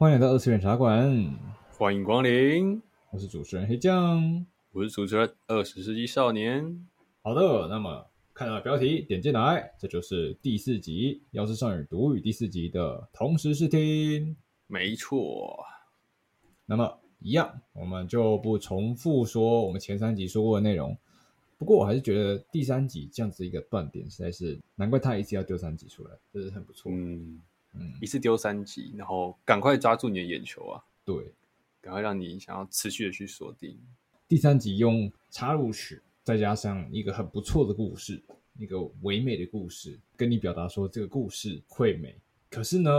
欢迎来到二次元茶馆，欢迎光临。我是主持人黑酱，我是主持人二十世纪少年。好的，那么看到标题点进来，这就是第四集《妖师少女读语》第四集的同时试听。没错。那么一样，我们就不重复说我们前三集说过的内容。不过我还是觉得第三集这样子一个断点，实在是难怪他一次要丢三集出来，这是很不错。嗯。嗯，一次丢三集，然后赶快抓住你的眼球啊！对，赶快让你想要持续的去锁定。第三集用插入曲，再加上一个很不错的故事，一个唯美的故事，跟你表达说这个故事会美。可是呢，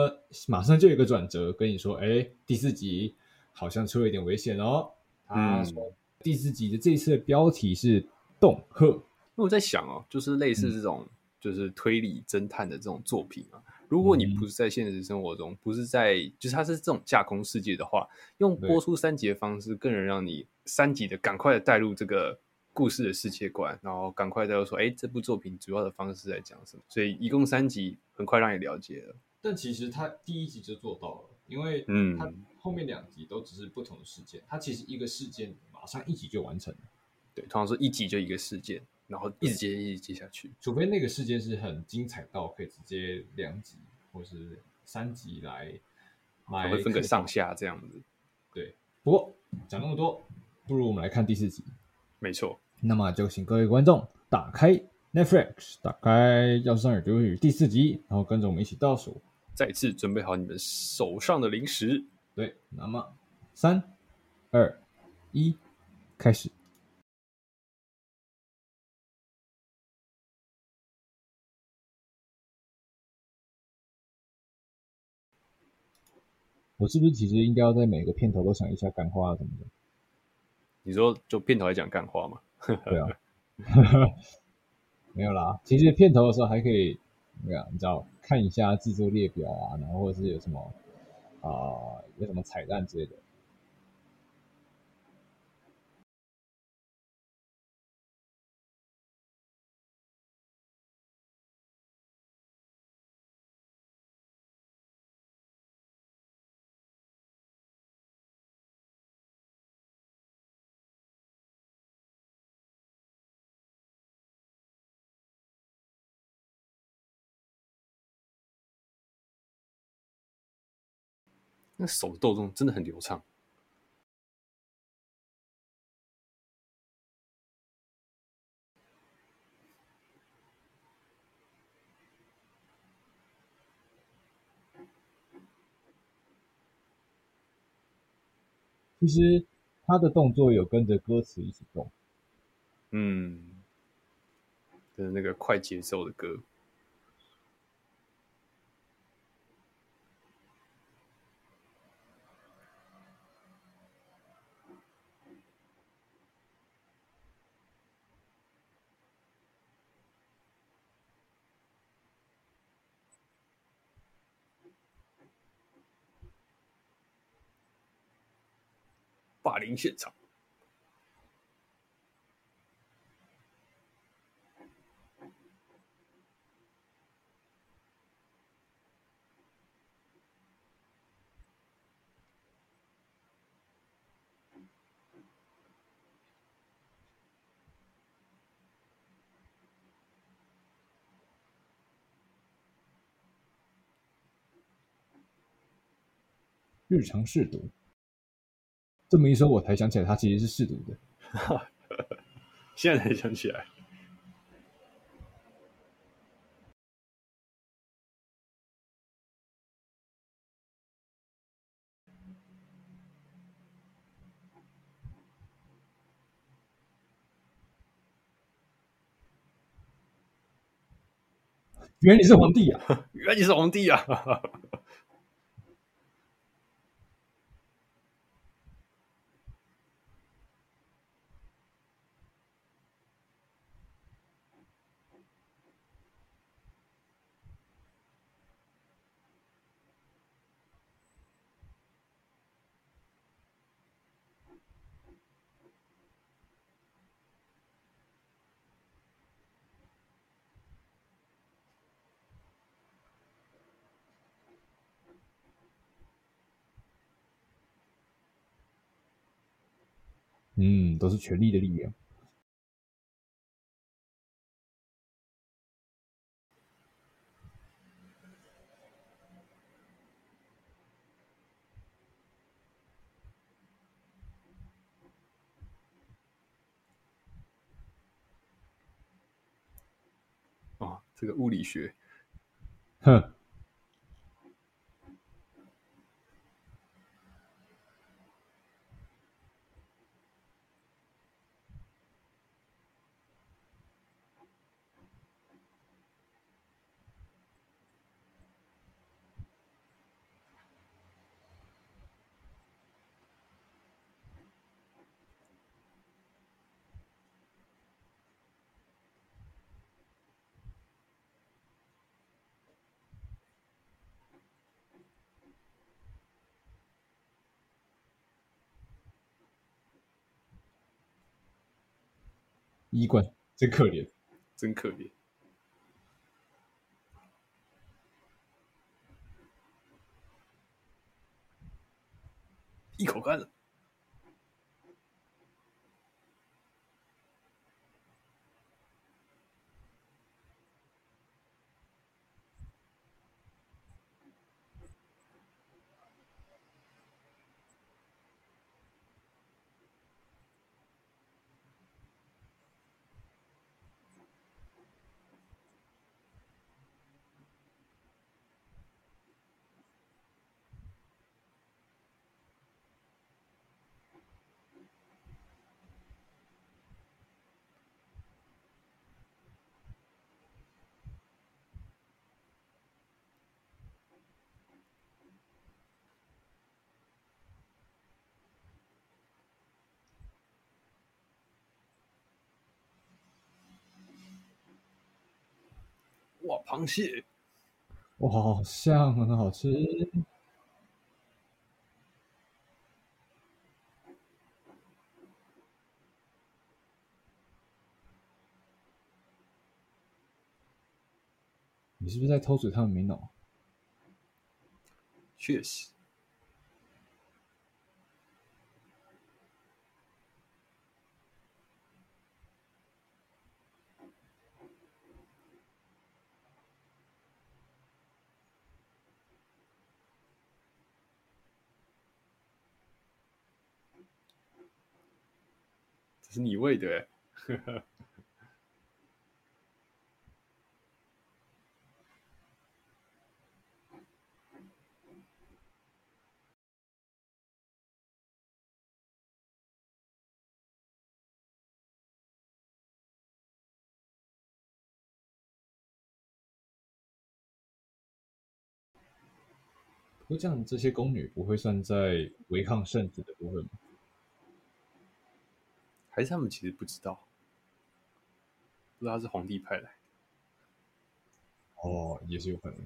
马上就有一个转折，跟你说，哎，第四集好像出了一点危险哦。他说，嗯、第四集的这一次的标题是“恫吓”，那我在想哦，就是类似这种，嗯、就是推理侦探的这种作品啊。如果你不是在现实生活中，嗯、不是在，就是它是这种架空世界的话，用播出三集的方式，更能让你三集的赶快的带入这个故事的世界观，然后赶快的说，哎，这部作品主要的方式在讲什么？所以一共三集，很快让你了解了。但其实它第一集就做到了，因为嗯，它后面两集都只是不同的事件，它其实一个事件马上一集就完成了。对，通常说一集就一个事件。然后一直接一直接下去，除非那个事件是很精彩到可以直接两集或是三集来，来会分个上下这样子。对，不过讲那么多，不如我们来看第四集。没错，那么就请各位观众打开 Netflix，打开《药师少女读语》第四集，然后跟着我们一起倒数，再次准备好你们手上的零食。对，那么三、二、一，开始。我是不是其实应该要在每个片头都想一下干话什么的？你说就片头来讲干话吗？对啊，没有啦。其实片头的时候还可以，对啊，你知道看一下制作列表啊，然后或者是有什么啊、呃，有什么彩蛋之类的。那手的动作真的很流畅。其实他的动作有跟着歌词一起动，嗯，就是那个快节奏的歌。霸凌现场，日常试读。这么一说，我才想起来，他其实是试毒的。现在才想起来，原来你是皇帝啊！原来你是皇帝啊！嗯，都是权力的力量。哦，这个物理学，哼。衣冠真可怜，真可怜，一口干了。哇，螃蟹！哇，好香，很好吃。你是不是在偷嘴他们没脑？确实。是你喂的，哎，不过这样，这些宫女不会算在违抗圣旨的部分吗？还是他们其实不知道，不知道他是皇帝派来。哦，也是有可能。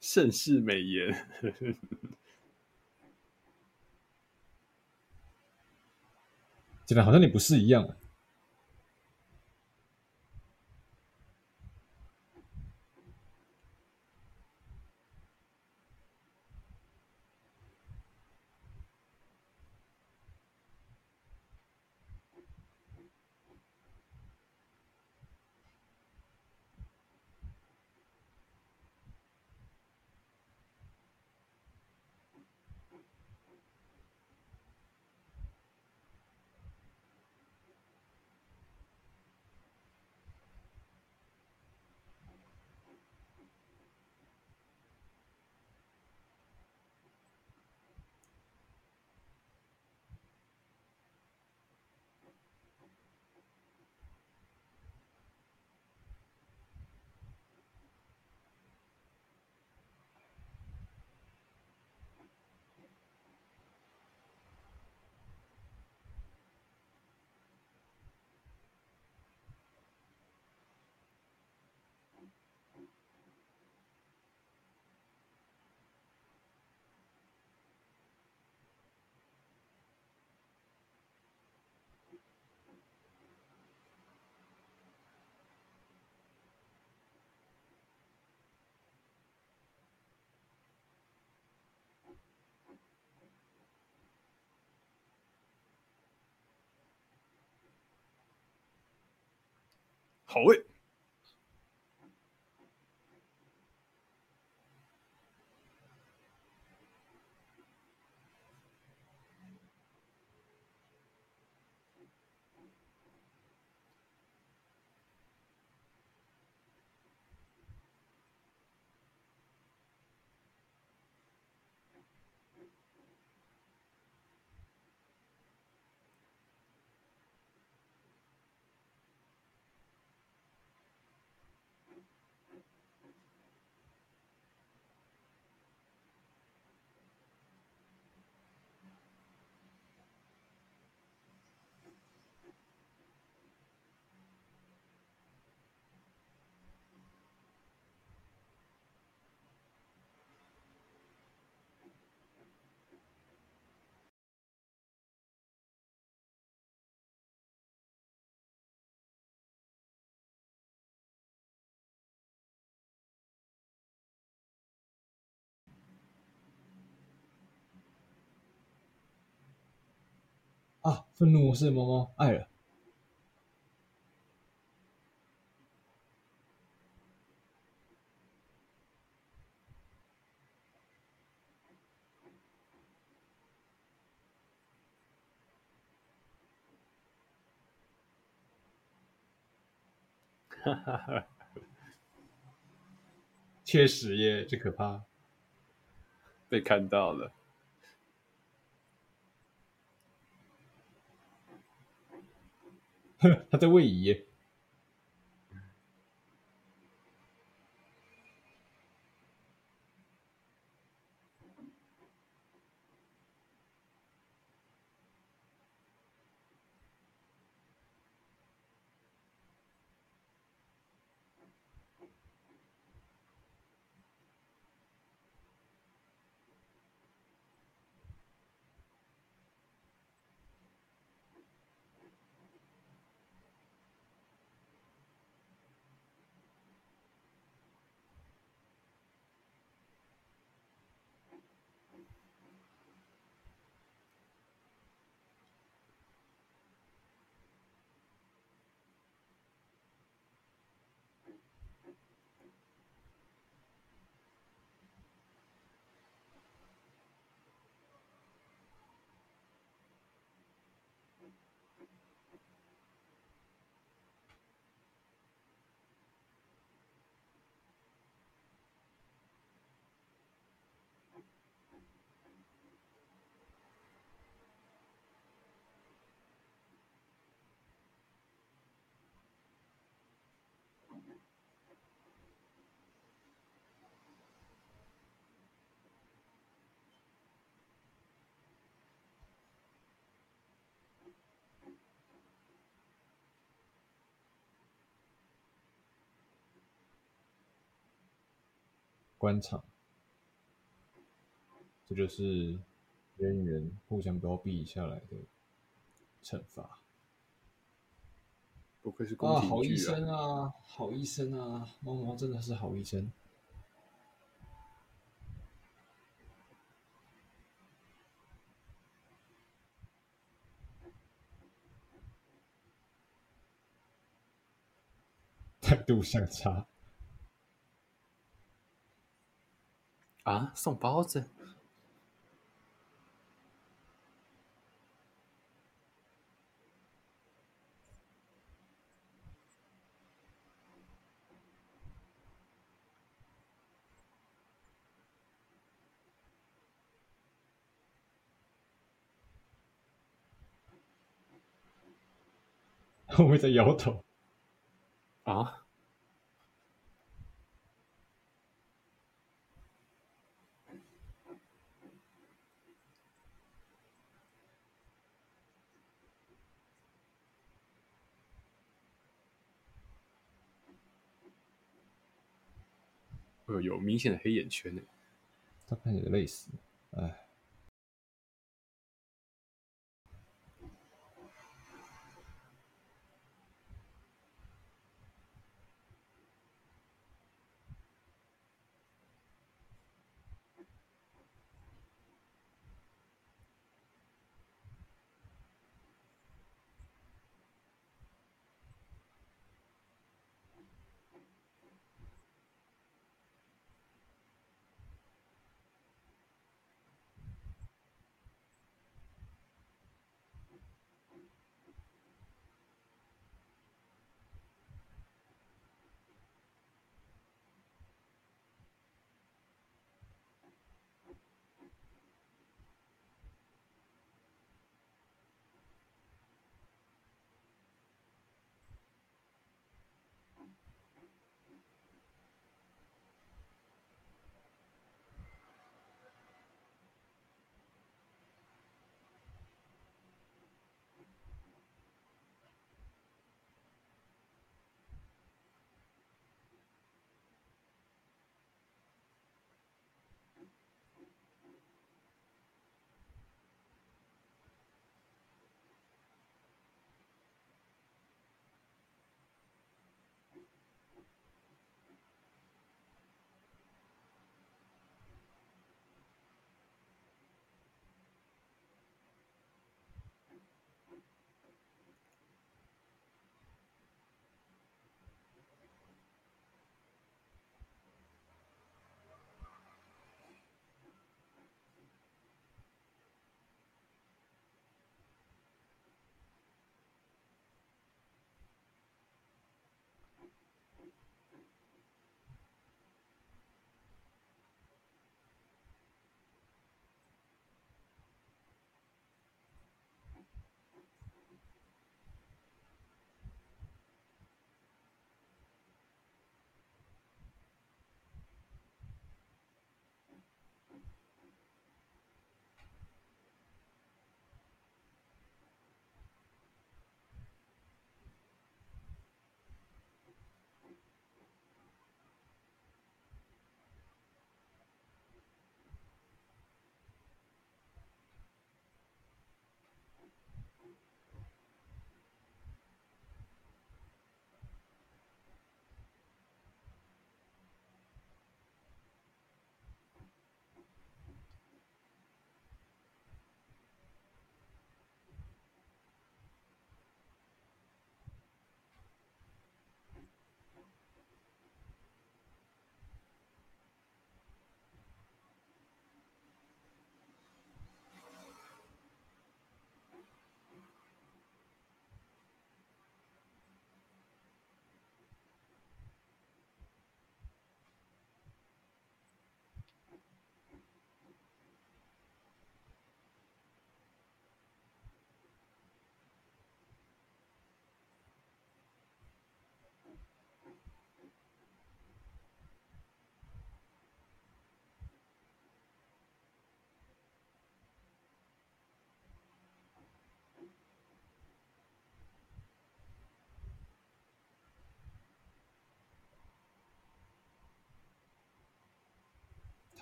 盛世美颜，竟然好像你不是一样。poet. 啊！愤怒模式，猫猫爱了。哈哈哈！确实耶，这可怕，被看到了。他在位移。官场，这就是人与人互相包庇下来的惩罚。不愧是宫廷剧啊！好医生啊，好医生啊，猫猫真的是好医生。态度相差。啊！送包子，我会在摇头。啊？有明显的黑眼圈呢，他看起来累死，哎。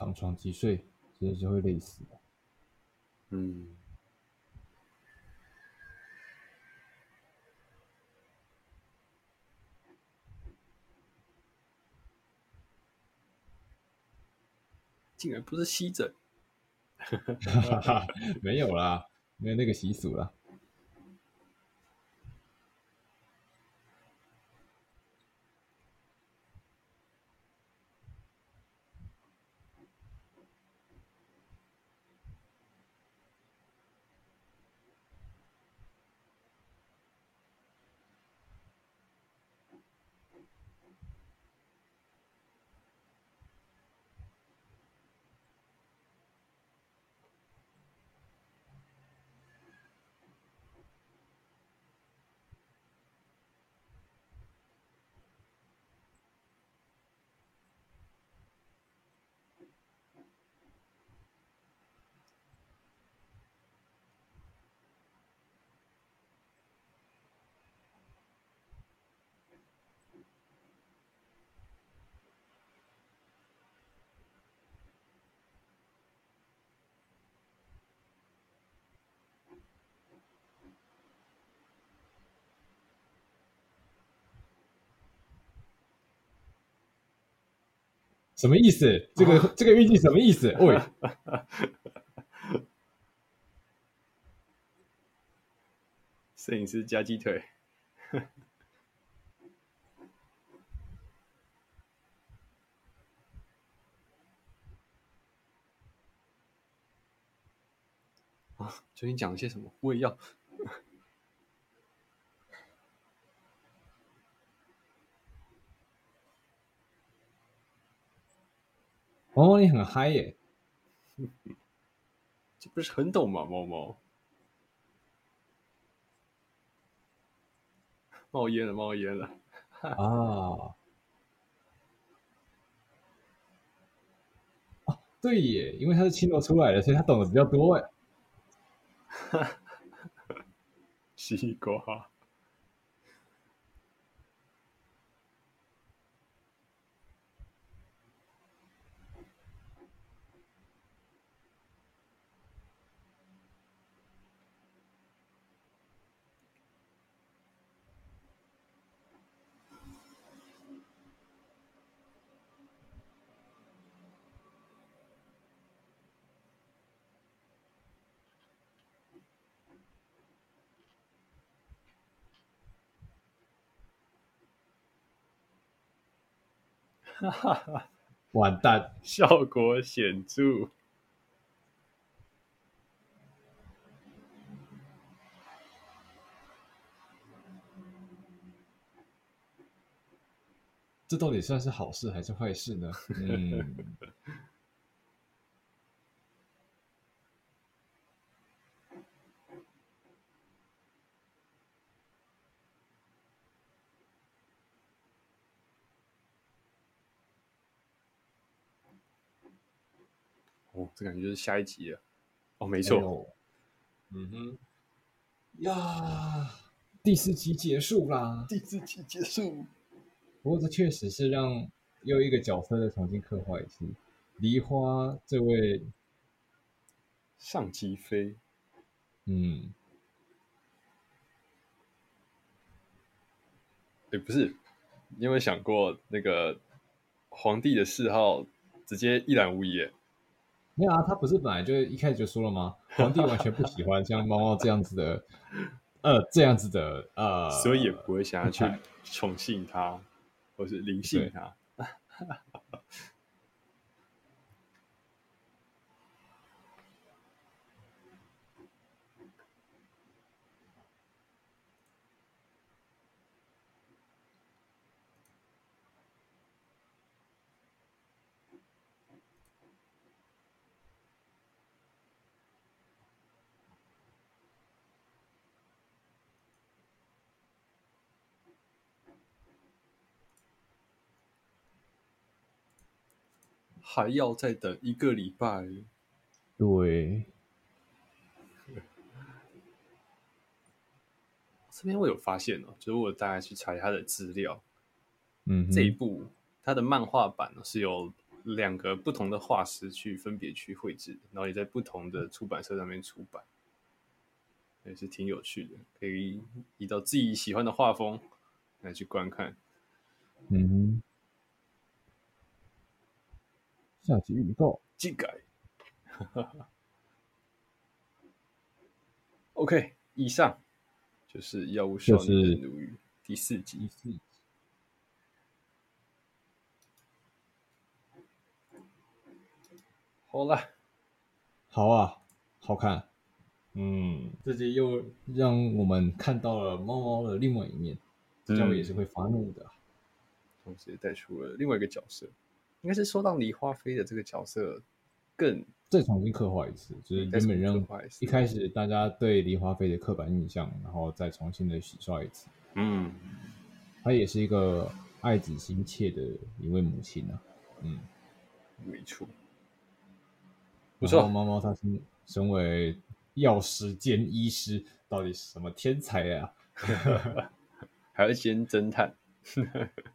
躺床几睡，其实就会累死。嗯。竟然不是吸枕，没有啦，没有那个习俗啦。什么意思？这个、啊、这个预计什么意思？喂，摄影师夹鸡腿，啊！究竟讲了些什么？我也要。猫猫，你很嗨耶！这不是很懂吗？猫猫冒烟了，冒烟了！啊啊，对耶，因为他是青楼出来的，所以他懂得比较多哎。西瓜。完蛋，效果显著。这到底算是好事还是坏事呢？嗯。这感觉就是下一集了。哦，没错。哎、嗯哼。呀，第四集结束啦！第四集结束。不过这确实是让又一个角色的重新刻画一次。梨花这位上级妃。嗯。哎，不是，你有没有想过那个皇帝的谥号直接一览无遗？没有啊，他不是本来就一开始就说了吗？皇帝完全不喜欢像猫猫这样子的，呃，这样子的，呃，所以也不会想要去宠幸他，或是临幸他。还要再等一个礼拜。对，这边我有发现哦，就是我大概去查他的资料，嗯，这一部他的漫画版是由两个不同的画师去分别去绘制，然后也在不同的出版社上面出版，也是挺有趣的，可以依照自己喜欢的画风来去观看。嗯，下集预告，技改。OK，以上就是《药物少女的第四集。好了，好啊，好看。嗯，这集又让我们看到了猫猫的另外一面，这样也是会发怒的。同时也带出了另外一个角色，应该是说让梨花飞的这个角色更再重新刻画一次，就是原本让一开始大家对梨花飞的刻板印象，然后再重新的洗刷一次。嗯，她也是一个爱子心切的一位母亲啊。嗯，没错。不错，猫猫他是身为药师兼医师，到底是什么天才呀、啊？还要兼侦探，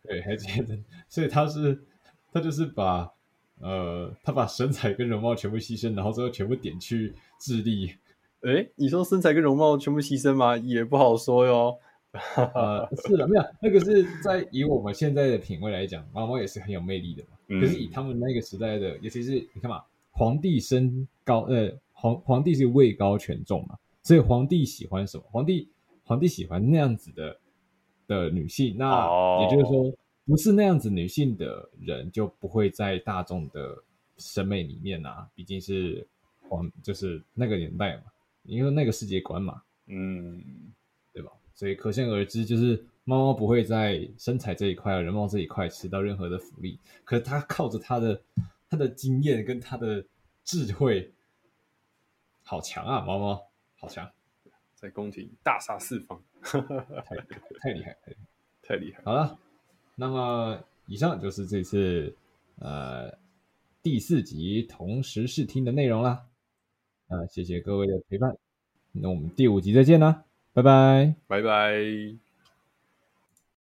对，还兼侦，所以他是他就是把呃，他把身材跟容貌全部牺牲，然后最后全部点去智力。诶，你说身材跟容貌全部牺牲吗？也不好说哟。呃，是的，没有那个是在以我们现在的品味来讲，猫猫也是很有魅力的嘛。嗯、可是以他们那个时代的，尤其是你看嘛。皇帝身高，呃，皇皇帝是位高权重嘛，所以皇帝喜欢什么？皇帝皇帝喜欢那样子的的女性，那也就是说，不是那样子女性的人就不会在大众的审美里面啊，毕竟是黄，就是那个年代嘛，因为那个世界观嘛，嗯，对吧？所以可想而知，就是猫猫不会在身材这一块、人貌这一块吃到任何的福利，可是它靠着它的。它的经验跟它的智慧好强啊，猫猫好强，在宫廷大杀四方，太太厉害，太太厉害。好了，那么以上就是这次呃第四集同时试听的内容啦。啊、谢谢各位的陪伴，那我们第五集再见啦，拜拜，拜拜。